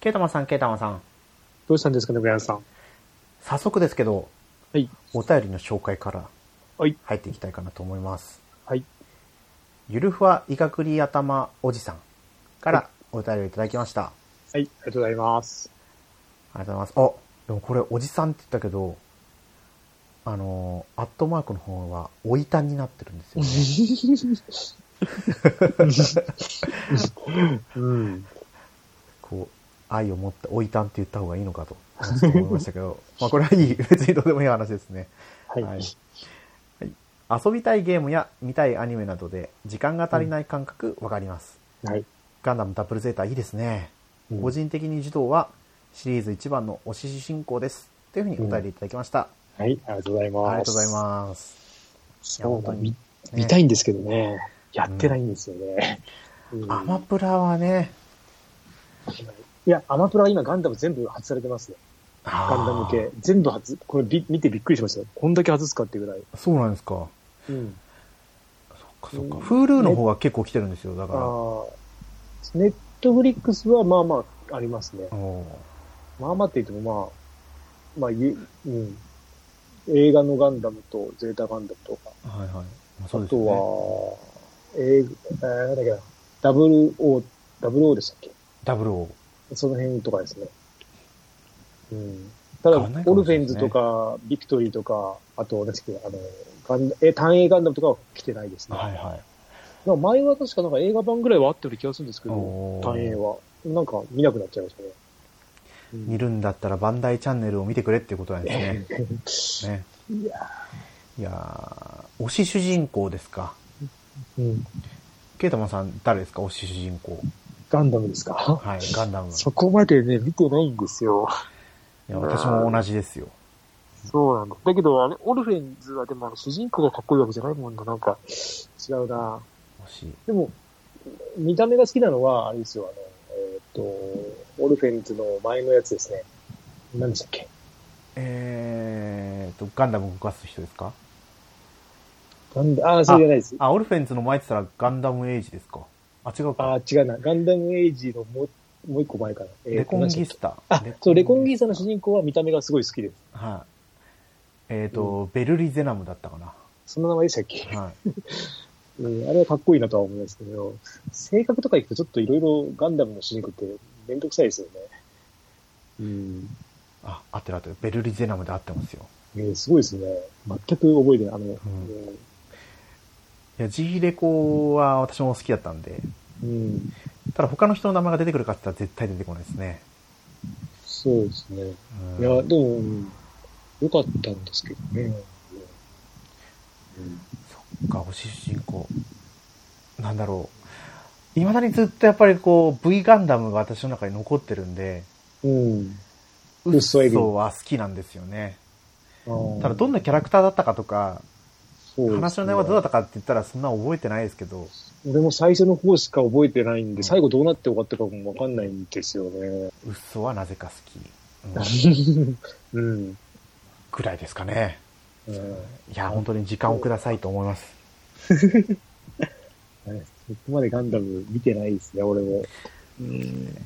ケイタマンさん、ケイタマンさん。どうしたんですかね、ブランさん。早速ですけど、はい。お便りの紹介からはい。入っていきたいかなと思います。はい。ゆるふわいがくり頭おじさんからお便りをいただきました。はい。ありがとうございます。ありがとうございます。あ、でもこれおじさんって言ったけど、あのー、アットマークの方は、おいたんになってるんですよね。うん。愛を持っておいたんって言った方がいいのかと、思いましたけど、まあこれはいい。別にどうでもいい話ですね。はい。はい遊びたいゲームや見たいアニメなどで時間が足りない感覚わかります。はい。ガンダムダブルゼータいいですね。うん個人的に児童はシリーズ一番の推し主人公です。というふうにお便りいただきました。はい。ありがとうございます。ありがとうございます。そうだ、見本当にね見たいんですけどね。やってないんですよね。うんアマプラはね、いや、アマプラは今ガンダム全部外されてますね。ガンダム系。全部外、これび見てびっくりしましたよ。こんだけ外すかっていうぐらい。あーそうなんですか。うん。そっかそっか。うん Hulu の方は結構来てるんですよ。だから。ああ。ネットフリックスはまあまあありますね。まあまあって言ってもまあ、まあ、ゆうん。映画のガンダムとゼータガンダムとか、はいはい。まあ、そうあとですよね。は、映画、えー、なんだっけな、ダブル O、ダブル O でしたっけ？ダブルオその辺とかですね。うん。ただ、オルフェンズとか、ビクトリーとか、あと、ですけど、あの、ガンえ、単影ガンダムとかは来てないですね。はいはい。なんか前は確かなんか映画版ぐらいはあったような気がするんですけど、単影は。なんか見なくなっちゃいましたね。うん見るんだったらバンダイチャンネルを見てくれっていうことなんですね。ね。いやいやー、推し主人公ですか。うん。ケイタマンさん誰ですか？推し主人公。ガンダムですか？はい、ガンダム。いそこまでね、見てないんですよ。や、私も同じですよ。そうなんだ。だけど、あれ、オルフェンズはでも主人公がかっこいいわけじゃないもんな。なんか、違うな。でも、見た目が好きなのは、あれですよ、あの、えっ、と、オルフェンズの前のやつですね。何でしたっけ？えーと、ガンダム動かす人ですか？ガンダああ、そうじゃないです。あ、オルフェンズの前って言ったらガンダムエイジですか？あ、違うあか。あ、違うな。ガンダムエイジのもう、もう一個前かな。えーレコンギスタ。あ、そう、レコンギススタの主人公は見た目がすごい好きです。タ。はい。えーと、ベルリゼナムだったかな。その名前でしたっけ、はい。うん、あれはかっこいいなとは思いますけど、性格とかいくとちょっといろいろガンダムの主人公ってめんどくさいですよね。うん。あ、合ってる合ってる。ベルリゼナムで合ってますよ。えーすごいですね。全く覚えてない。あの、いや、G レコは私も好きだったんで、うん。うんただ他の人の名前が出てくるかって言ったら絶対出てこないですね。そうですね。うんいや、でも、うん良かったんですけどね。そっか、推し主人公。なんだろう。未だにずっとやっぱりこう、V ガンダムが私の中に残ってるんで、うん。ウッソは好きなんですよね。うん。ただどんなキャラクターだったかとか、話の内容はどうだったかって言ったらそんな覚えてないですけど、俺も最初の方しか覚えてないんうんで、最後どうなって終わったかもわかんないんですよね。ウッソはなぜか好き。う んうん。ぐらいですかね。うんいや、本当に時間をくださいと思います。そこまでガンダム見てないですね、俺も。うん。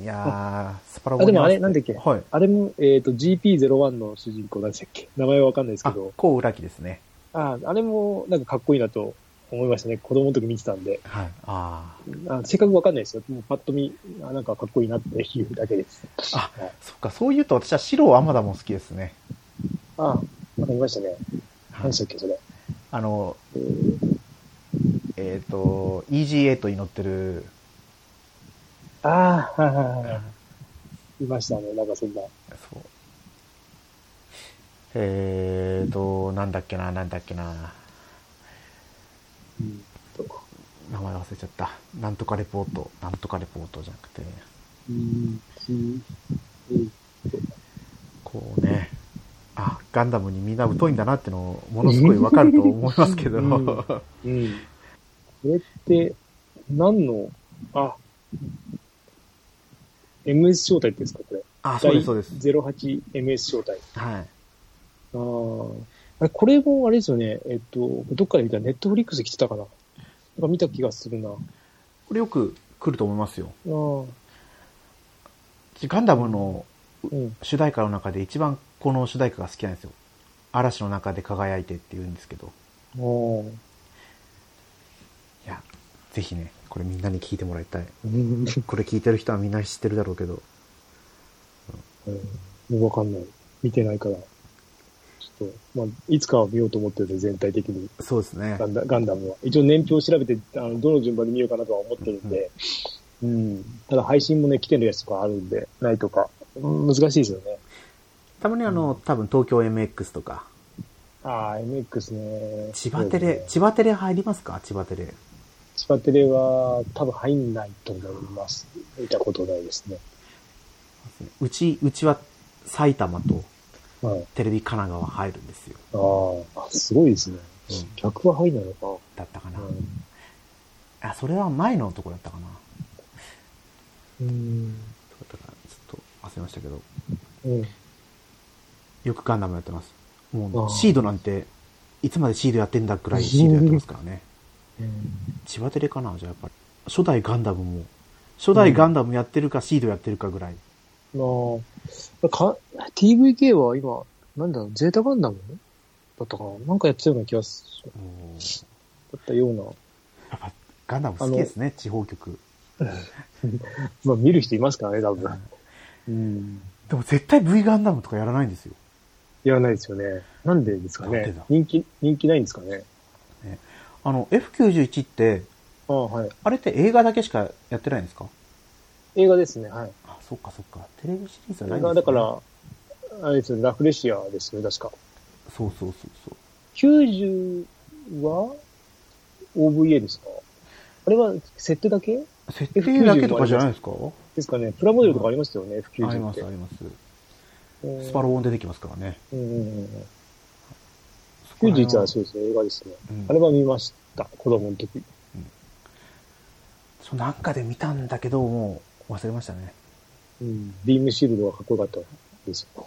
いやー、スパラあでもあれなんだっけ？はい。あれも、えっ、と、GP01 の主人公何でしたっけ？名前はわかんないですけあど、。こう裏木ですね。ああれもなんかかっこいいなと思いましたね。子供の時見てたんで。はい。ああ正確わかんないですよ。もうパッと見、あなんかかっこいいなっていうだけです。あはいそっか、そう言うと私は白アマダも好きですね。ああ、わかりましたね。はい何でしたっけ、それ。あの、えっ、と、EGA と祈ってる、ああ、はいはいはいはい。いましたね、なんかそんな。そう。えーと、なんだっけな、なんだっけな。名前忘れちゃった。なんとかレポート。なんとかレポートじゃなくて、こうね、あ、ガンダムにみんな疎いんだなってのをものすごいわかると思いますけど、うんうんこれって、何の、あ、MS 招待ってですか、これ。あ、そうです、そうです。08MS 招待。はい。ああ。あれ、これもあれですよね。えっと、どっかで見たネットフリックスで来てたかな。なんか見た気がするな。あこれよく来ると思いますよ。あ。ガンダムのうん。主題歌の中で一番この主題歌が好きなんですよ。嵐の中で輝いてって言うんですけど。おーいや、ぜひね、これみんなに聞いてもらいたい。うん。これ聞いてる人はみんな知ってるだろうけど。うん。わかんない。見てないから。ちょっと、まあ、いつかは見ようと思ってるんで、全体的に。そうですねガ。ンダガンダムは。一応年表を調べて、あの、どの順番で見ようかなとは思ってるんで。うん。ただ配信もね、来てるやつとかあるんで、ないとか。うん難しいですよね。たまにあの、多分東京 MX とか、ああ、MX ね。千葉テレ、ね千葉テレ入りますか？千葉テレ。千葉テレは多分入んないと思います。見たことないですね。うち、うちは埼玉とはい。テレビ神奈川入るんですよ。ああ、すごいですね。うん。逆は入んないのか。だったかな。うんあ、それは前のところだったかな。うん。どうだったかなちょっと忘れましたけど。うん。よくガンダムやってます。もう、シードなんて、いつまでシードやってんだくらいシードやってますからね。千葉テレかなじゃあやっぱり。初代ガンダムも、初代ガンダムやってるかシードやってるかぐらい。まあ、か、TVK は今、なんだろう、ゼータガンダムだったかな？なんかやってたような気がする。だったような。やっぱガンダム好きですね、地方局。まあ見る人いますからね、多分。うん。でも絶対 V ガンダムとかやらないんですよ。やらないですよね。なんでですかね？人気、人気ないんですかね？あの、F91 って、ああ、はい。あれって映画だけしかやってないんですか？映画ですね、はい。あ、そっかそっか。テレビシリーズはない映んですね画だから、あれですよね、ラフレシアですよね、確か。そうそうそうそう。90は OVA ですか？あれは設定だけ？設定だけとかじゃないですか？ですかね。プラモデルとかありますよね、あり F90 ってますあ。ります。うんスパロボン出てきますからね。うんうんうん。そこら辺91はそうですね、映画ですね。うんあれは見ました、子供の時。そうなんかで見たんだけど、もう忘れましたね。うん。ビームシールドがかっこよかったですよ。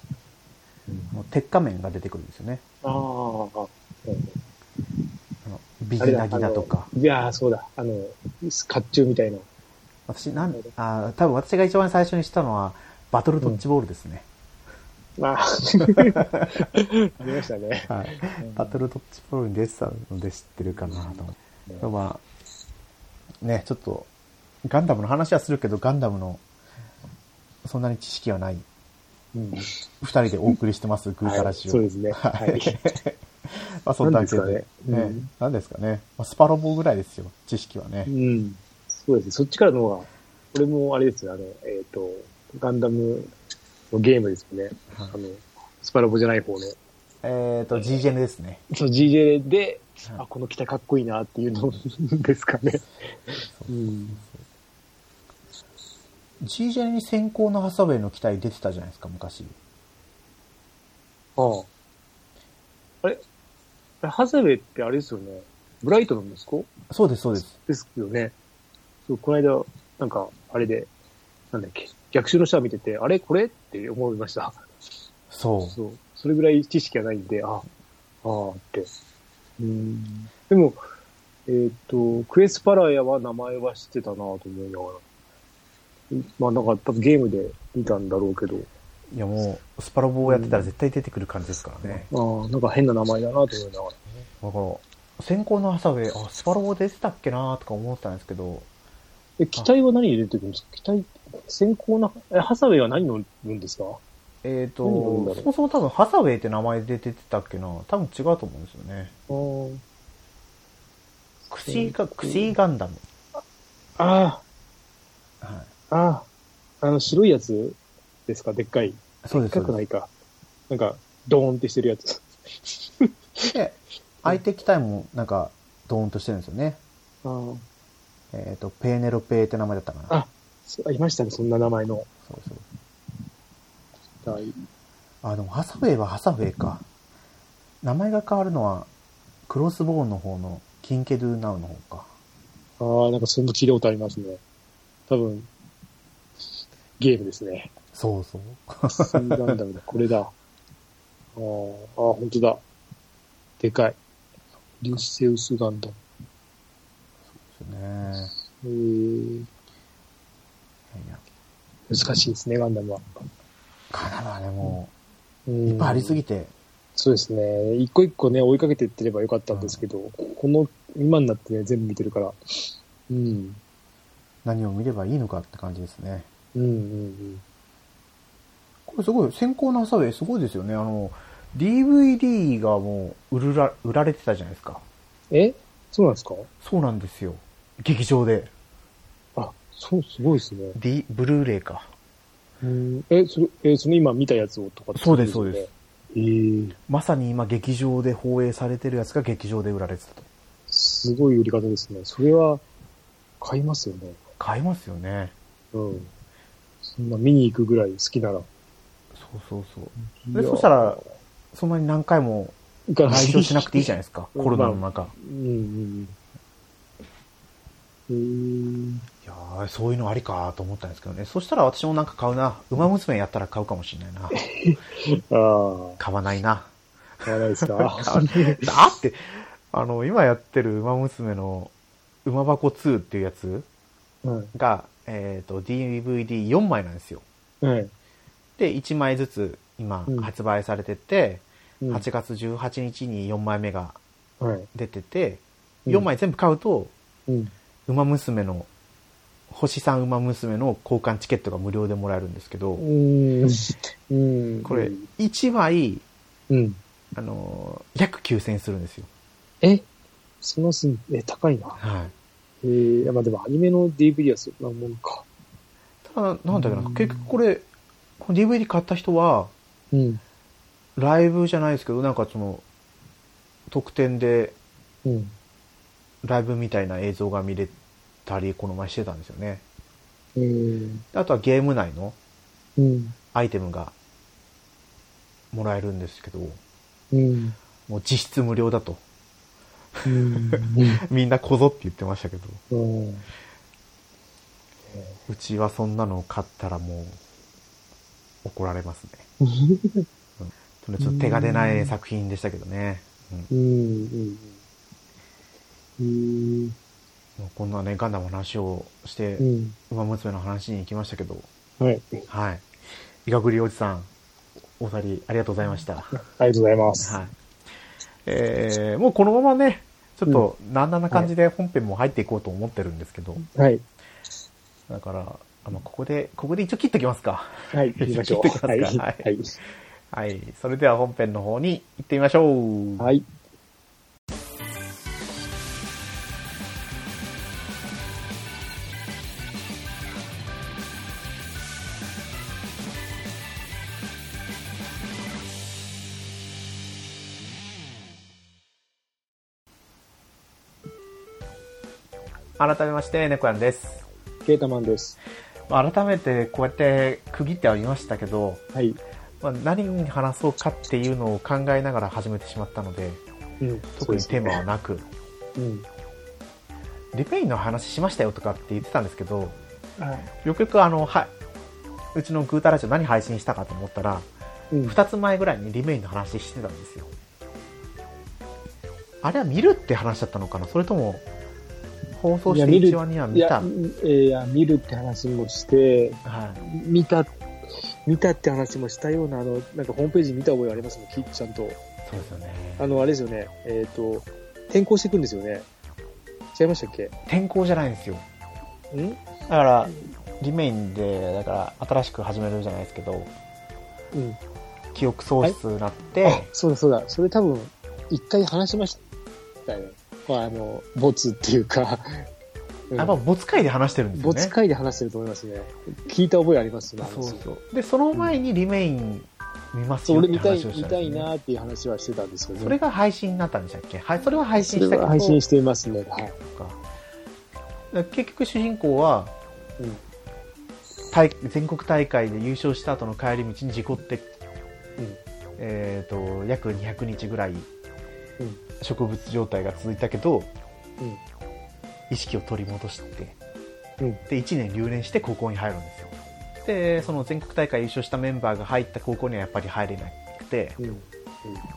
あの鉄仮面が出てくるんですよね。ああ、うんあのビギナギだとか。いやー、そうだ。あの、甲冑みたいな。私、なん、あ多分私が一番最初にしたのは、バトルドッジボールですね。ああ、あり ましたね。はい。バトルドッジボールに出てたので知ってるかなと思って。まあ、ね、ちょっと、ガンダムの話はするけど、ガンダムの、そんなに知識はない、うん。二人でお送りしてます、グータラジオ。そうですね。ははいい。まあ、そんなわけで。なんですかねんなんですかね。まあ、スパロボぐらいですよ、知識はねう。ん。そうですね。そっちからの方が、俺もあれですよ、あの、えっ、と、ガンダムのゲームですよね。はいあの、スパラボじゃない方の。えっ、と、GGN ですね。その GJ で、はいあ、この機体かっこいいなっていうのですかね。うん。GGN に先行のハサウェイの機体出てたじゃないですか、昔。ああ。あれ？あれハザウェイってあれですよね。ブライトの息子そうです、そうです。ですよね。そう、この間、なんか、あれで、なんだっけ、逆襲の下見てて、あれ？これ？って思いました。そう。そう。それぐらい知識がないんで、あ、ああって。うん。でも、えっ、と、クエスパラヤは名前は知ってたなと思いながら。まあなんか多分ゲームで見たんだろうけど、いやもう、スパロボをやってたら絶対出てくる感じですからね。ああ、なんか変な名前だなと思いながら。だから、先行のハサウェイ、あ、スパロボ出てたっけなとか思ってたんですけど、え、機体は何で出てくるんですか？機体、先行な、え、ハサウェイは何乗るんですか？えっ、何がいいんだろう？と、そもそも多分ハサウェイって名前で出てたっけな多分違うと思うんですよね。あクシーガ、クシーガンダム。あ、はい。ああ、あの白いやつですか？でっかい。そうです。でっかくないか。なんか、ドーンってしてるやつ。で、相手機体もなんか、ドーンとしてるんですよね。あえっ、と、ペーネロペーって名前だったかな。あ、いましたね、そんな名前のそうそう。機体。あ、でもハサウェイはハサウェイか。名前が変わるのは、クロスボーンの方のキンケドゥナウの方か。ああ、なんかそんな聞いたことありますね。多分、ゲームですね。そうそう。スーガンダムだ、これだ。あーあー、本当だ。でかい。リュッセウスガンダム。ですね。えー、難しいですね、ガンダムは。ガンダムはね、もうう、いっぱいありすぎぎて、そうですね。一個一個ね、追いかけていってればよかったんですけど、この、今になってね、全部見てるから。うん。何を見ればいいのかって感じですね。うんうんこれすごい、先行のハサウェイすごいですよね。あの、DVD がもう売るら、売られてたじゃないですか。うん。え？そうなんですか？そうなんですよ。劇場で。あ、そう、すごいですね。D、ブルーレイか。うん。え、それ、え、その今見たやつをとかってそうですそうえー、まさに今劇場で放映されてるやつが劇場で売られてたと。すごい売り方ですね。それは、買いますよね。買いますよね。うん。そんな見に行くぐらい好きなら。そうそうそう。で、そしたら、そんなに何回も来場しなくていいじゃないですか。う んコロナの中。うんうんうん。いやーそういうのありかと思ったんですけどね。そしたら私もなんか買うな。馬娘やったら買うかもしれないな。あ買わないな。あ、買わないですか？あって、あの、今やってる馬娘の馬箱2っていうやつはい。が、えっ、と、DVD4 枚なんですよ。はい。で、1枚ずつ今うん発売されてて、うん8月18日に4枚目がはい。出てて、うん4枚全部買うと、うん。馬娘の、星さん馬娘の交換チケットが無料でもらえるんですけど、うん。うん。これ、1枚、うん。あのー、約9000円するんですよ。え？そのすん、え、高いな。はい。えー、まあでもアニメの DVD はそんなもんか。ただ、なんだっけな、うん結局これ、この DVD 買った人は、うん。ライブじゃないですけど、なんかその、特典でうん。ライブみたいな映像が見れたり、この前してたんですよね。えー、であとはゲーム内のうん。アイテムがもらえるんですけど、うん。もう実質無料だと。うん。みんなこぞって言ってましたけど、うん。うちはそんなのを買ったらもう怒られますね。それちょっと手が出ない作品でしたけどね。うんこんなね、ガンダムの話をしてう、ん。馬娘の話に行きましたけど、はい。はい。いかぐりおじさん、お二人ありがとうございました。ありがとうございます。はい。えー、もうこのままね、ちょっと、なんだな感じで本編も入っていこうと思ってるんですけど、はい。だから、あの、ここで、ここで一応切っておきますか。はい。行きましょう。切ってくだはい。さいはい。はい。それでは本編の方に行ってみましょう。はい。改めまして、猫やんです。ケータマンです。まあ改めてこうやって区切ってはみましたけど、はい。まあ、何に話そうかっていうのを考えながら始めてしまったので、うん。特にテーマはなく、うん。リペインの話しましたよとかって言ってたんですけど、はい。よくよくあの、は、うちのグータラジオ何配信したかと思ったら、うん。二つ前ぐらいにリメインの話してたんですよ。あれは見るって話だったのかな？それとも、放送していや見る1話にはい見や、た。えーいや、見るって話もして、はい。見た、見たって話もしたような、あの、なんかホームページ見た覚えありますもん、きちゃんと。そうですよね。あの、あれですよね、えっ、と、転校していくんですよね。違いましたっけ？転校じゃないんですよ。ん？だから、リメインで、だから新しく始めるじゃないですけど、うん。記憶喪失になって、あ、そうだそうだ。それ多分、一回話しましたよ。まあ、あの、ボツっていうか、う んやっぱ没回で話してるんですよね。ボツ回で話してると思いますね。聞いた覚えありますね。そうそう。で、その前にリメイン見ますよって話をした見たいんですよね。なっていう話はしてたんですよね。それが配信になったんでしたっけ？はい、それは配そ信したけど、配信していますね。はい。結局主人公は、うん大全国大会で優勝した後の帰り道に事故って、うんえっ、と、約200日ぐらい植物状態が続いたけど、うん意識を取り戻して、うんで、1年留年して高校に入るんですよ。で、その全国大会優勝したメンバーが入った高校にはやっぱり入れなくて、うん。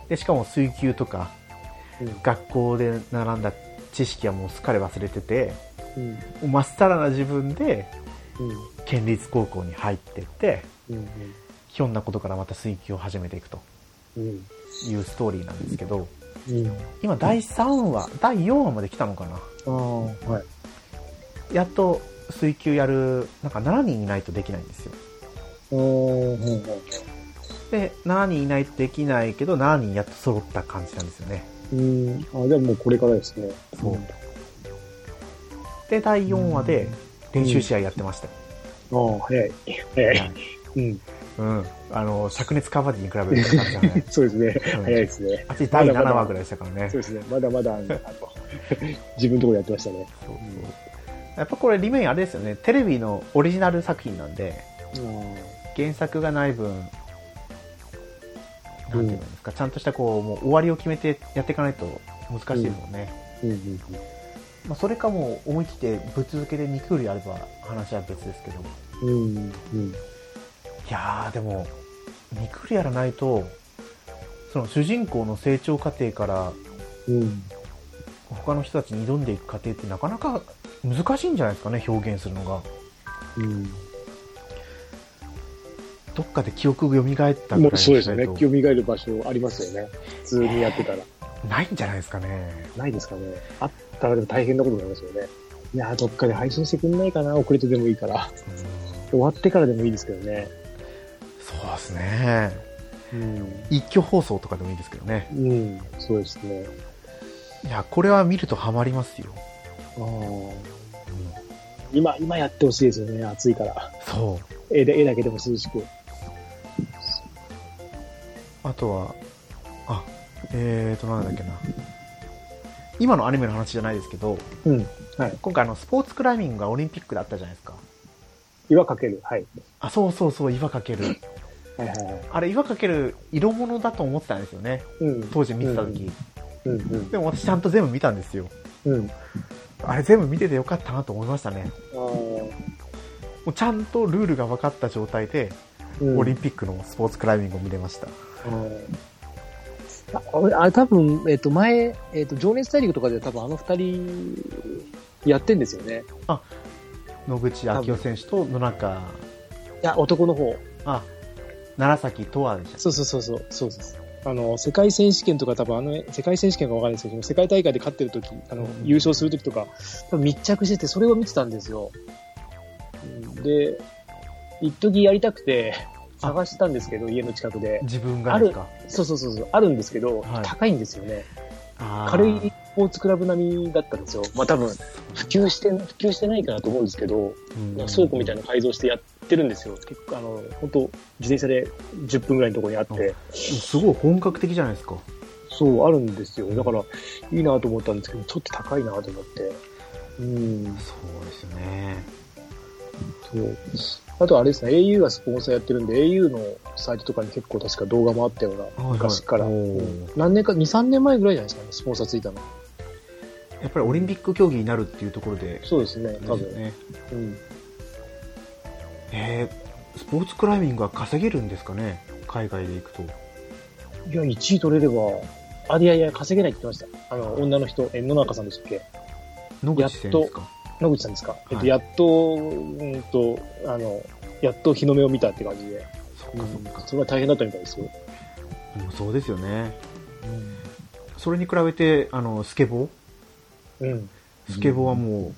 で、しかも水球とかうん。学校で習んだ知識はもうすっかり忘れてて、うん。もうまっさらな自分でうん。県立高校に入ってって、うん。ひょんなことからまた水球を始めていくとうん。いうストーリーなんですけど、今第3話、第4話まで来たのかなはい。やっと水球やる、なんか7人いないとできないんですよ。で、7人いないとできないけど、7人やっと揃った感じなんですよね。うん。あ、じゃあもうこれからですね。そうで、第4話で練習試合やってましたよ。ああ、早い。早い。うん。うん。あの、灼熱カバディに比べると感じがない。そうですね。うん早いですね。あっち第7話ぐらいでしたからね。そうですね。まだまだあの、自分のところでやってましたね。そうそうやっぱこれ、リメインあれですよね。テレビのオリジナル作品なんで、原作がない分、なんていうんですか、ちゃんとしたこう、もう終わりを決めてやっていかないと難しいですもんね。うんうんまあ、それかもう思い切ってぶっ続けで2クールやれば話は別ですけど。うん。うんうん。いやー、でも、2クールやらないと、その主人公の成長過程からうん。他の人たちに挑んでいく過程ってなかなか難しいんじゃないですかね、表現するのが。うん。どっかで記憶が蘇ったぐらいもうにそうですよね。しないと蘇る場所ありますよね。普通にやってたら。ないんじゃないですかね。ないですかね。あったらでも大変なことになりますよね。いやーどっかで配信してくんないかな遅れてでもいいから。うん終わってからでもいいですけどね。そうですね。うん。一挙放送とかでもいいですけどね。うん。そうですね。いや、これは見るとハマりますよ。ああ。今、今やってほしいですよね。暑いから。そう。絵で、絵だけでも涼しく。あとは、あ、えーと、なんだっけな。今のアニメの話じゃないですけど、うん。はい。今回あの、スポーツクライミングがオリンピックであったじゃないですか。岩かける。はい。あ、そうそうそう、岩かける。はいはいはい。あれ、岩かける色物だと思ってたんですよね。うん。当時見てた時。うんうん。でも私ちゃんと全部見たんですよ。うん。あれ全部見ててよかったなと思いましたね。あもうちゃんとルールが分かった状態で、ーオリンピックのスポーツクライミングを見れました。ああれ、多分、えっ、と、前、えっ、と、情熱大陸とかで多分あの二人、やってんですよね。野口昭夫選手と野中、いや、男の方。あ、楢崎とわでしたそうそうそうそう、そうです。あの、世界選手権とか多分あの、世界選手権がわかんないですけど、世界大会で勝ってる時、あの、優勝する時とか、多分密着してて、それを見てたんですよ。うんで、一時やりたくて、探したんですけど、家の近くで。自分がですか？そうそうそうそう、あるんですけど、はい高いんですよね。軽いスポーツクラブ並みだったんですよ。まあ多分、普及して、普及してないかなと思うんですけど、うんなんか倉庫みたいなの改造してやってるんですよ。結構、あの、本当自転車で10分ぐらいのところにあって、すごい本格的じゃないですか。そう、あるんですよ。だから、いいなと思ったんですけど、ちょっと高いなと思って。うん、そうですよね。そう。あとあれですね、au がスポンサーやってるんで、au のサイトとかに結構確か動画もあったような、はい昔から。何年か、2、3年前ぐらいじゃないですかね、スポンサーついたの。やっぱりオリンピック競技になるっていうところで、そうですね、多分。ね。うん。えー、スポーツクライミングは稼げるんですかね？海外で行くと。いや、1位取れれば、あ、いやいや、稼げないって言ってました。あの、女の人、え、野中さんでしたっけ？野口選手ですか？野口さんですか、えっと、はいやっと、うんと、あの、やっと日の目を見たって感じで。そっかそっか。それは大変だったみたいですよ。もうそうですよね。それに比べて、あの、スケボー？うん。スケボーはも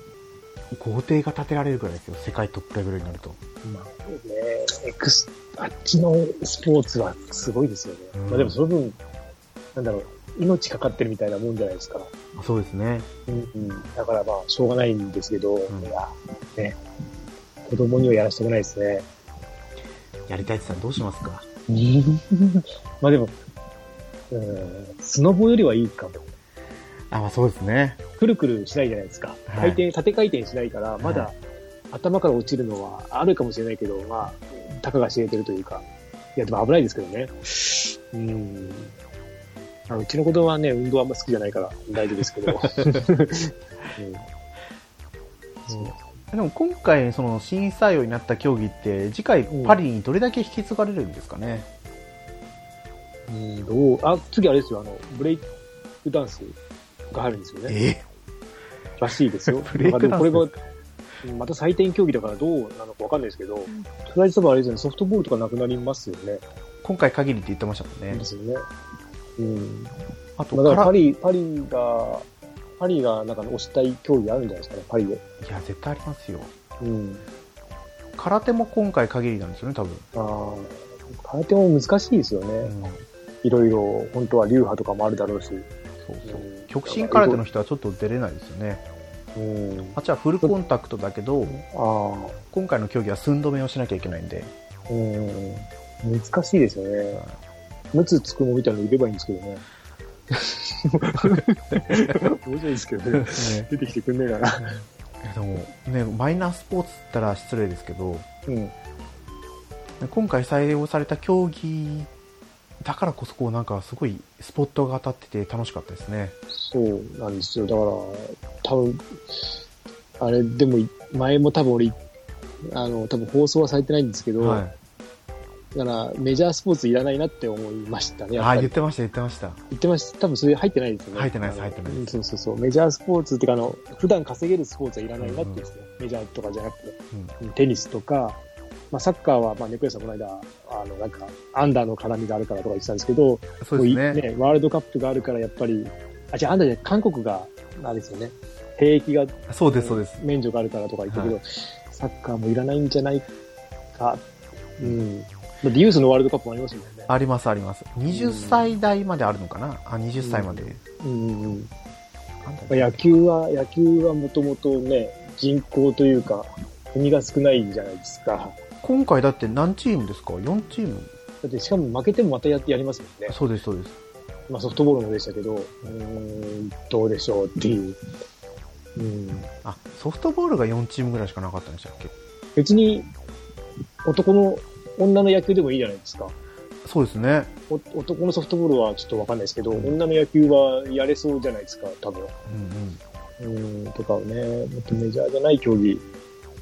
う、豪邸が建てられるぐらいですよ。世界トップレベルになると。まあね、エクス、あっちのスポーツはすごいですよね。うんまあでもその分、なんだろう、命かかってるみたいなもんじゃないですか。そうですね。うんうん。だからまあ、しょうがないんですけど、んいや、ね、子供にはやらせてもないですね。やりたいって言ったらどうしますか？まあでも、うん、スノボよりはいいかも。あ、まあそうですね。くるくるしないじゃないですか。はい回転、縦回転しないから、まだ、は頭から落ちるのはあるかもしれないけど、まあ、たかが知れてるというか。いや、でも危ないですけどね。うん。あうちの子供はね、運動あんま好きじゃないから大丈夫ですけど。うんでも今回、その審査用になった競技って、次回うんパリにどれだけ引き継がれるんですかね？うん、どう、あ、次あれですよ、あの、ブレイクダンスが入るんですよね。えらしいですよ。ブレイクダンスこれが、うんまた採点競技だからどうなのかわかんないですけど、とりあえずあれですよね、ソフトボールとかなくなりますよね。今回限りって言ってましたもんねで。すよね。うん。あと、まあ、パリ、パリが、パリがなんか推したい競技あるんじゃないですかね、パリで。や、絶対ありますよ。うん。空手も今回限りなんですよね、多分。ああ、空手も難しいですよね。うん。いろいろ、本当は流派とかもあるだろうし。そうそううん。極真空手の人はちょっと出れないですよね。うん。あっちはフルコンタクトだけど、今回の競技は寸止めをしなきゃいけないんで。うん。難しいですよね。ムツつくもみたいなのいればいいんですけどね。面白いですけどね。出てきてくんねえかな。でもね、マイナースポーツったら失礼ですけど、うん。今回採用された競技だからこそこうなんかすごいスポットが当たってて楽しかったですね。そうなんですよ。だから、多分、あれ、でも、前も多分俺、あの、多分放送はされてないんですけど、はい。だから、メジャースポーツいらないなって思いましたね。あ言ってました、言ってました。言ってました。多分それ入ってないですよね。入ってないです入ってないですうんそうそうそう。メジャースポーツっていうか、あの、普段稼げるスポーツはいらないなって言ってたよメジャーとかじゃなくて、うん。うんテニスとか、まあ、サッカーは、まあ、ネクレさんこの間、あの、なんか、アンダーの絡みがあるからとか言ってたんですけど、そうですね。もういワールドカップがあるから、やっぱり、あ、じゃあ、アンダーじゃ韓国が、あれですよね。兵役がそうです、そうです。免除があるからとか言ったけど、はサッカーもいらないんじゃないか。うん。だってユースのワールドカップもありますもんね。あります、あります。20歳代まであるのかな？あ、20歳まで。うんうんうん。野球は、野球はもともとね、人口というか、国が少ないじゃないですか。今回だって何チームですか ?4 チームだってしかも負けてもまたやってやりますもんね。そうです、そうです。まあソフトボールもでしたけど、うーん、どうでしょうっていう。うん。あ、ソフトボールが4チームぐらいしかなかったんでしたっけ？別に、男の、女の野球でもいいじゃないですか。そうですね。お男のソフトボールはちょっとわかんないですけど、女の野球はやれそうじゃないですか、多分。うんうん。うん、とかをね、もっとメジャーじゃない競技、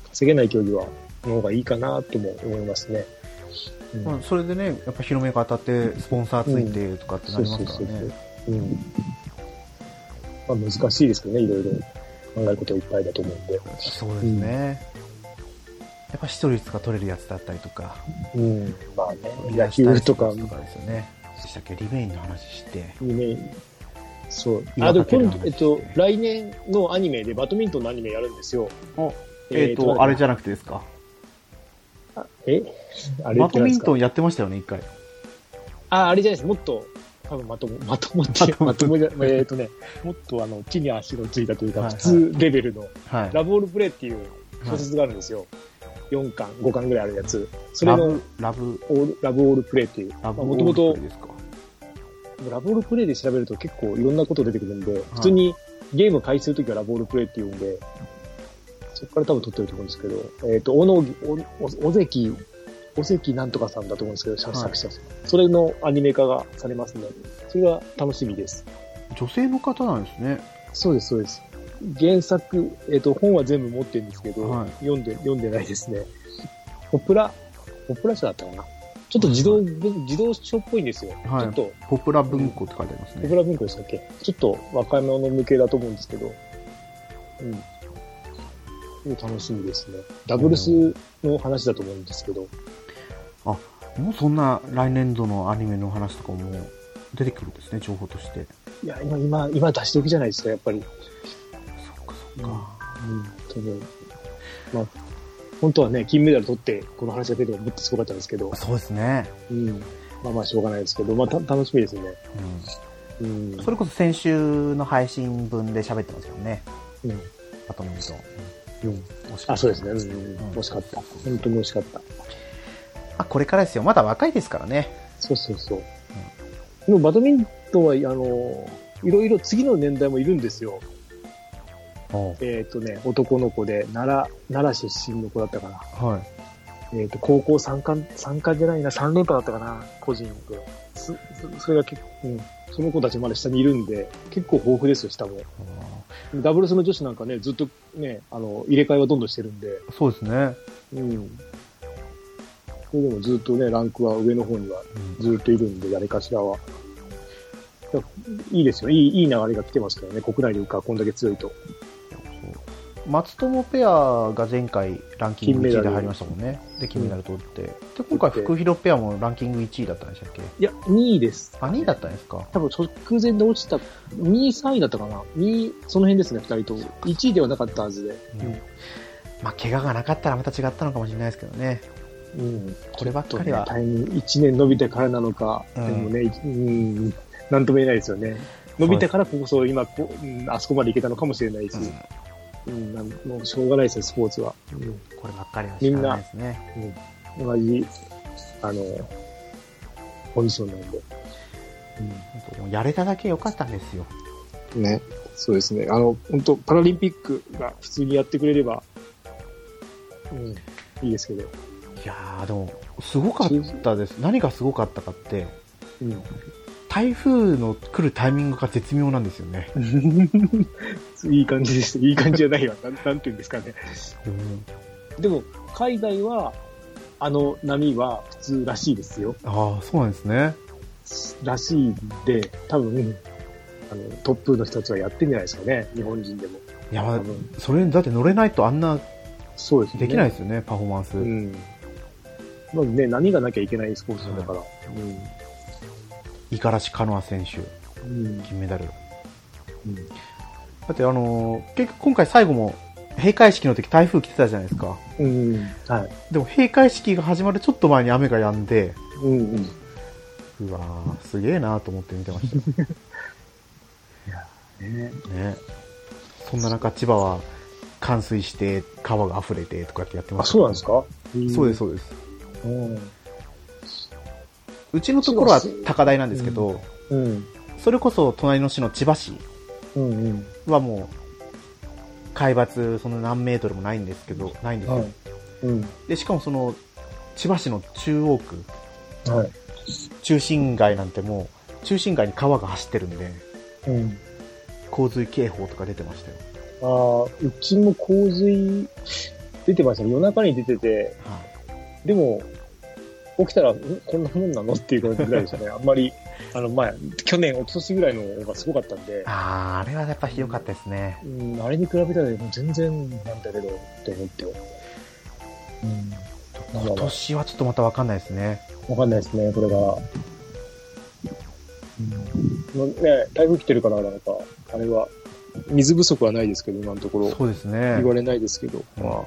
稼げない競技は、の方がいいかなとも思いますね。うんまあ、それでね、やっぱ広めが当たって、スポンサーついてとかってなりますからね。あ難しいですけどね、いろいろ考えることいっぱいだと思うんで。そうですね。やっぱ視聴率が取れるやつだったりとか、うん。まあね、野球とかとかですよね。でしたっけリメインの話して。にね、そう。岩あ、でも今度、えっと、来年のアニメでバドミントンのアニメやるんですよ。えっ、と、あれじゃ、ゃなくてですか？あえ？あ れバドミントンンやってましたよね、一回。あ、あれじゃないです。もっと、多分まとも、まともって、まともじゃ、えっとね、もっとあの、地に足のついたというか、はい普通レベルの、はい。ラブオールプレイっていう小説があるんですよ。4巻、5巻ぐらいあるやつ。それのラブ、ラブ、オール、ラブオールプレイっていう。ラブオもともとールプレイですか？ラブオールプレイで調べると結構いろんなこと出てくるんで、普通にゲーム開始するときはラブオールプレイって言うんで、そこから多分撮ってると思うんですけど、えっ、と、小野木、お、お関、お関なんとかさんだと思うんですけど、作はい者さん。それのアニメ化がされますね。それが楽しみです。女性の方なんですね。そうです、そうです。原作、えっ、と、本は全部持ってるんですけど、はい読んで、読んでないですね。ポプラ、ポプラ社だったかな？ちょっと自動、自動書っぽいんですよ。はいちょっと、ポプラ文庫って書いてありますね。ポプラ文庫でしたっけ？ちょっと若者向けだと思うんですけど、うん。楽しみですね。ダブルスの話だと思うんですけど、もうそんな来年度のアニメの話とかも出てくるんですね、情報として。いや、今、今、今出し時じゃないですか、やっぱり。そっかそっか。うん、多分。まあ、本当はね、金メダル取って、この話が出てももっとすごかったんですけど、そうですね。うん。まあまあ、しょうがないですけど、まあ、た楽しみですね。ううん。ん。それこそ先週の配信分で喋ってますよね。うん。バドミントン。うん。惜しかったあ、そうですね。うん。うん惜しかった。本当に惜しかった。あ、これからですよ。まだ若いですからね。そうそうそう。でもバドミントンは、あの、いろいろ次の年代もいるんですよ。えっ、とね、男の子で、奈良、奈良出身の子だったかな。はい。えっ、と、高校三冠、三冠じゃないな、三連覇だったかな、個人で。そ、そそれが結構、うん。その子たちまだ下にいるんで、結構豊富ですよ、下も。ダブルスの女子なんかね、ずっとね、あの、入れ替えはどんどんしてるんで、そうですね。うん。それでもずっとね、ランクは上の方にはずっといるんで、誰かしらは。いやいいですよ。いい、いい流れが来てますからね。国内でか、こんだけ強いと。松友ペアが前回ランキング1位で入りましたもんね。で、金メダル取って。で、今回、福広ペアもランキング1位だったんでしたっけ？いや、2位です。あ、2位だったんですか？多分直前で落ちた、2位、3位だったかな ?2 位、その辺ですね、2人と。1位ではなかったはずで。うんまあ、怪我がなかったらまた違ったのかもしれないですけどね。うん。こればっかりはねタイミング1年伸びてからなのか、うんでもね、うん、なんとも言えないですよね。伸びてからこそ今こう、うん、あそこまでいけたのかもしれないし、うん、なんもうしょうがないですよ、スポーツは。うんこればっかりは知らないですね。同じ、あの、ポジションなんで。うやれただけ良かったんですよ。ね。そうですね。あの、本当パラリンピックが普通にやってくれれば、うん、いいですけど。いやー、でも、すごかったです。何がすごかったかって、うん。台風の来るタイミングが絶妙なんですよね。いい感じです。いい感じじゃないわ。なんなんていうんですかね。うん、でも、海外は、あの波は普通らしいですよ。ああ、そうなんですね。らしいんで、多分、あの、トップの人たちはやってんじゃないですかね。日本人でも。いや、それにだって乗れないとあんなそうですね。できないですよね、パフォーマンス。うん。まずね、波がなきゃいけないスポーツだから。五十嵐カノア選手、うん。うん。金メダル。うん。だってあのー結局今回最後も閉会式の時台風来てたじゃないですか。うん。はい。でも閉会式が始まるちょっと前に雨が止んで、うんうん。うわー、すげえなと思って見てました。ねね。そんな中千葉は冠水して川が溢れてとかってやってまあ、した。そうなんですか？そうです、。そうです。うん。うちのところは高台なんですけど、うん。それこそ隣の市の千葉市うんうん。はもう、海抜その何メートルもないんですけど、ないんですよ。はい。うん。で、しかもその、千葉市の中央区、はい。中心街なんてもう、中心街に川が走ってるんで、うん。洪水警報とか出てましたよ。ああ、うちも洪水出てましたね。夜中に出てて、はい。でも、起きたら、ん？こんなもんなの？っていうぐらいでしたね。あんまり、あの、前、去年、一昨年ぐらいの方がすごかったんで、あー、あれはやっぱひどかったですね。うん、あれに比べたらもう全然なんだけど、って思って。うん。今年はちょっとまたわかんないですね。わかんないですね、これが。うん。ね、台風来てるからなんか、あれは、水不足はないですけど、今のところ。そうですね言。われないですけど、うんまあ、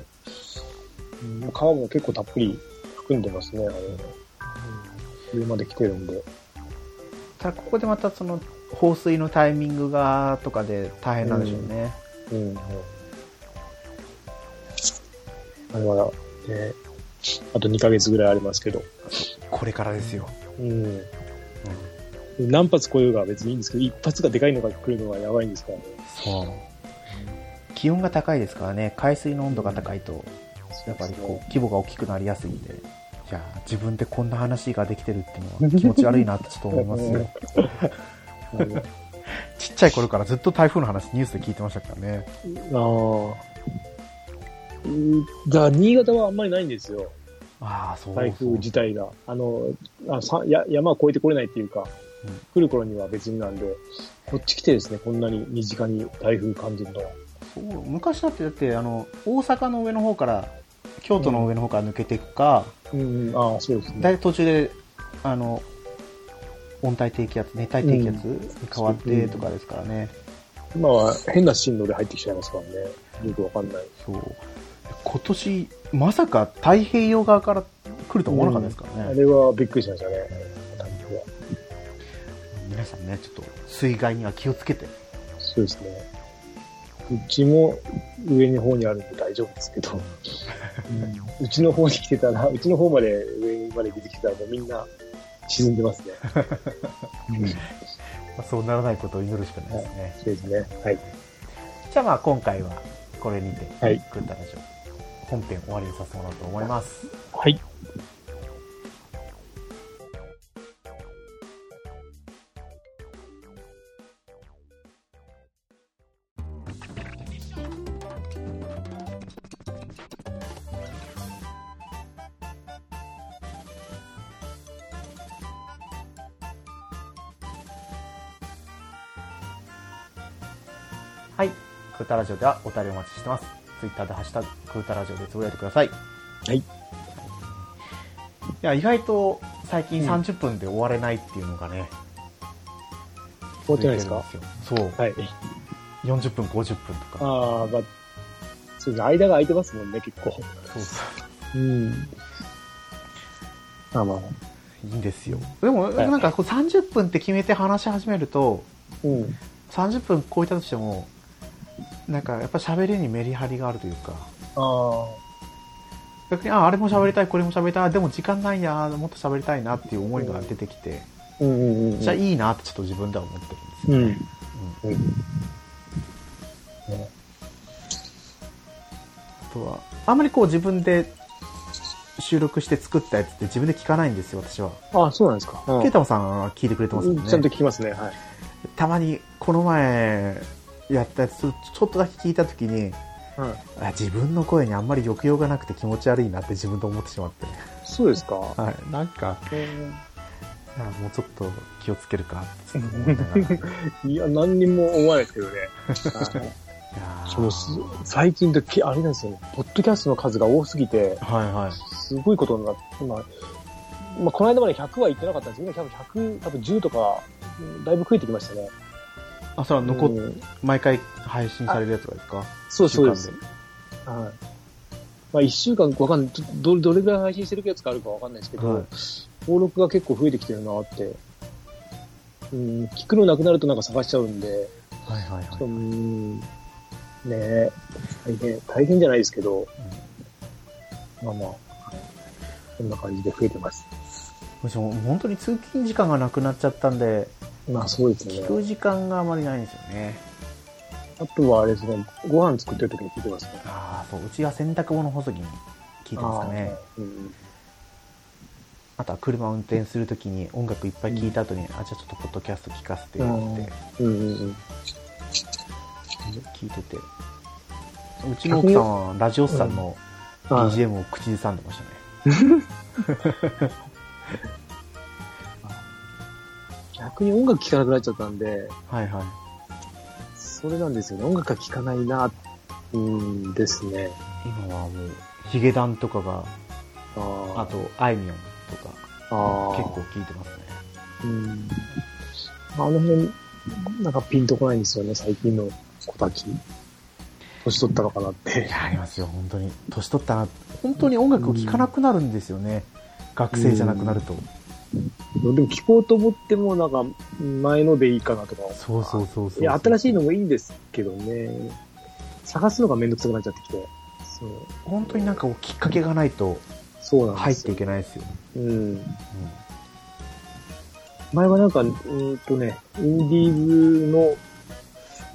うん川も結構たっぷり含んでますね、あれ。うん、上まで来てるんで。ただここでまたその、放水のタイミングがとかで大変なんでしょうね。うん、うん。あれは、ね、あと2ヶ月ぐらいありますけど。これからですよ。うん。何発来ようが別にいいんですけど、一発がでかいのが来るのはやばいんですからね。そう。気温が高いですからね、海水の温度が高いと、やっぱりこう、規模が大きくなりやすいんで、いやー、自分でこんな話ができてるっていうのは気持ち悪いなってちょっと思いますよ。う んちっちゃい頃からずっと台風の話ニュースで聞いてましたからね。ああ。うんだから新潟はあんまりないんですよ。ああ、そう台風自体が。あの、あさや山を越えてこれないっていうか、うん来る頃には別になんで、こっち来てですね、こんなに身近に台風感じるのは。そう昔だってだってあの大阪の上の方から京都の上の方から抜けていくか、うん、うん、ああ、そうですね。だいたい途中であの温帯低気圧熱帯低気圧に変わってとかですからね、今は変な進路で入ってきちゃいますからね。よくわかんない。そう今年まさか太平洋側から来ると思わなかったですからね、あれはびっくりしましたね。皆さんねちょっと水害には気をつけてそうですね。うちも上の方にあるんで大丈夫ですけど、うんうちの方に来てたら、うちの方まで上まで出てきてたらもうみんな沈んでますね。うんまあ、そうならないことを祈るしかないですね、そうですね。はい。じゃあまあ今回はこれにて、はいグッドラジオ本編終わりにさせてもらおうと思いますはい。クータラジオではお便りお待ちしてます。ツイッターでハッシュタググータラジオでつぶやいてください。はい。いや、意外と最近うん30分で終われないっていうのがね、終わってないですか？続いてるんですよはい。そう。40分、50分とか。ああ、まあ、そうですね。間が空いてますもんね、結構。そうそう。うん。あまあ、いいんですよ。でも、はいなんかこう30分って決めて話し始めると、うん。30分超えたとしても、なんかやっぱ喋りにメリハリがあるというか、あ逆に、あ、あれも喋りたい、これも喋りたい、でも時間ないな、もっと喋りたいなっていう思いが出てきて。じゃあいいなってちょっと自分では思ってるんですよ。うん。うん。ねあとは、あんまりこう自分で収録して作ったやつって自分で聞かないんですよ、私は。あそうなんですか。うんケイタマさんは聞いてくれてますもんね。ちゃんと聞きますね。はい。たまに、この前、やったやつ、ちょっとだけ聞いたときに、はい。あ自分の声にあんまり抑揚がなくて気持ち悪いなって自分で思ってしまって。そうですか？はい。なんか、うんいやもうちょっと気をつけるかって思いながら。い いや、何にも思わないですけどね。そのす最近ってけ、あれなんですよね。ポッドキャストの数が多すぎて、はいはい。すごいことになって、今、まあ、この間まで100は言ってなかったんですけど、今多分100、多分10とか、うんだいぶ増えてきましたね。あ、それは残っ、うん毎回配信されるやつがですか？そうそうですはい。まあ、1週間わかんない。ど、どどれぐらい配信してるやつかあるかわかんないですけど、はい登録が結構増えてきてるなって。うん、聞くのなくなるとなんか探しちゃうんで、はいはいはい。うん、ねえ、大変、大変じゃないですけど、まあまあ、こんな感じで増えてます。も本当に通勤時間がなくなっちゃったんで、まあそうですね聞。く時間があまりないんですよね。あとはあれですね、ご飯作ってる時に聞いてますね。ああ、そう、うちが洗濯物干す時に聞いてますかね。あーうんあとは車運転するときに音楽いっぱい聞いた後に、あ、じゃあちょっとポッドキャスト聞かせてよってうんうんうん。聞いてて。うちの奥さんはラジオスさんのはい BGM を口ずさんでましたね。逆に音楽聴かなくなっちゃったんで、はいはい。それなんですよね。音楽が聴かないな、うんですね。今はもう、ヒゲダンとかが、ああと、あいみょんとか、あー結構聞いてますね。うん。あの辺、なんかピンとこないんですよね、最近の子たち。年取ったのかなっいて。や、ありますよ、本当に。年取ったな。本当に音楽を聴かなくなるんですよね。学生じゃなくなると。でも聴こうと思っても、なんか、前のでいいかなとか。そうそうそうそう。いや、新しいの。のもいいんですけどね。探すのがめんどくさくなっちゃってきて。そう。本当になんかきっかけがないとそうなんですよ。入っていけないですよ。うん。うん前はなんか、うーんとね、インディーズの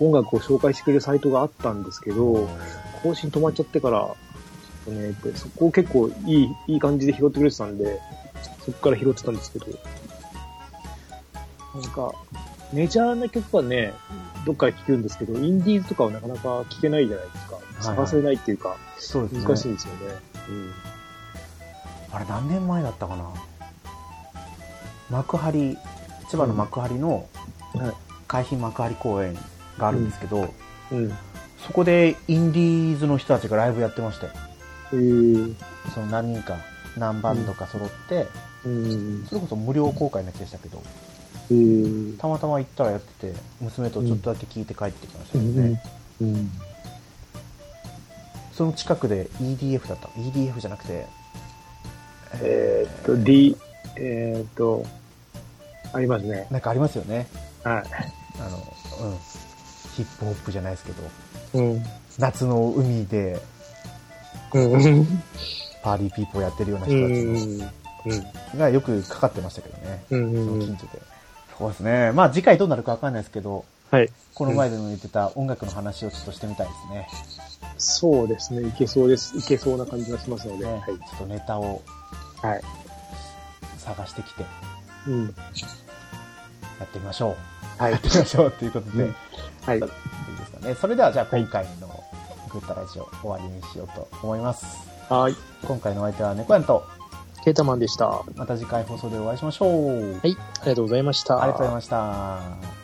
音楽を紹介してくれるサイトがあったんですけど、更新止まっちゃってから、ちょっとね、でそこを結構いい、いい感じで拾ってくれてたんで、そこから拾ってたんですけど、なんか、メジャーな曲はね、どっかで聴けるんですけど、インディーズとかはなかなか聴けないじゃないですか。はい探せないっていうか、そうですね。難しいんですよね。あれ何年前だったかな？幕張、千葉の幕張のうんはい海浜幕張公園があるんですけど、うん。うん。そこでインディーズの人たちがライブやってましたよ。えー、その何人か、何バンドか揃って、うん。それこそ無料公開のやつでしたけど、えー、たまたま行ったらやってて、娘とちょっとだけ聞いて帰ってきましたうけどね。ん。うん。その近くで EDF だった。EDF じゃなくて、えーっと、D、えーっと、ありますね。なんかありますよね。はい。あの、うん。ヒップホップじゃないですけど、うん。夏の海でうん。パーリーピーポーやってるようなう人たちがよくかかってましたけどね。うん。そうん。の近所で。そうですね。まあ次回どうなるかわかんないですけど、はい。この前でも言ってた音楽の話をちょっとしてみたいですね。そうですね。いけそうです。いけそうな感じがしますので。ねはい。ちょっとネタをはい。探してきてうん。やってみましょう。はいやってみましょうということで、うんいはい。いですかね。それではじゃあ今回のグッタラジオ終わりにしようと思います。はい。今回のお相手は猫やんと、ケータマンでした。はまた次回放送でお会いしましょう。い。ありがとうございました。ありがとうございました。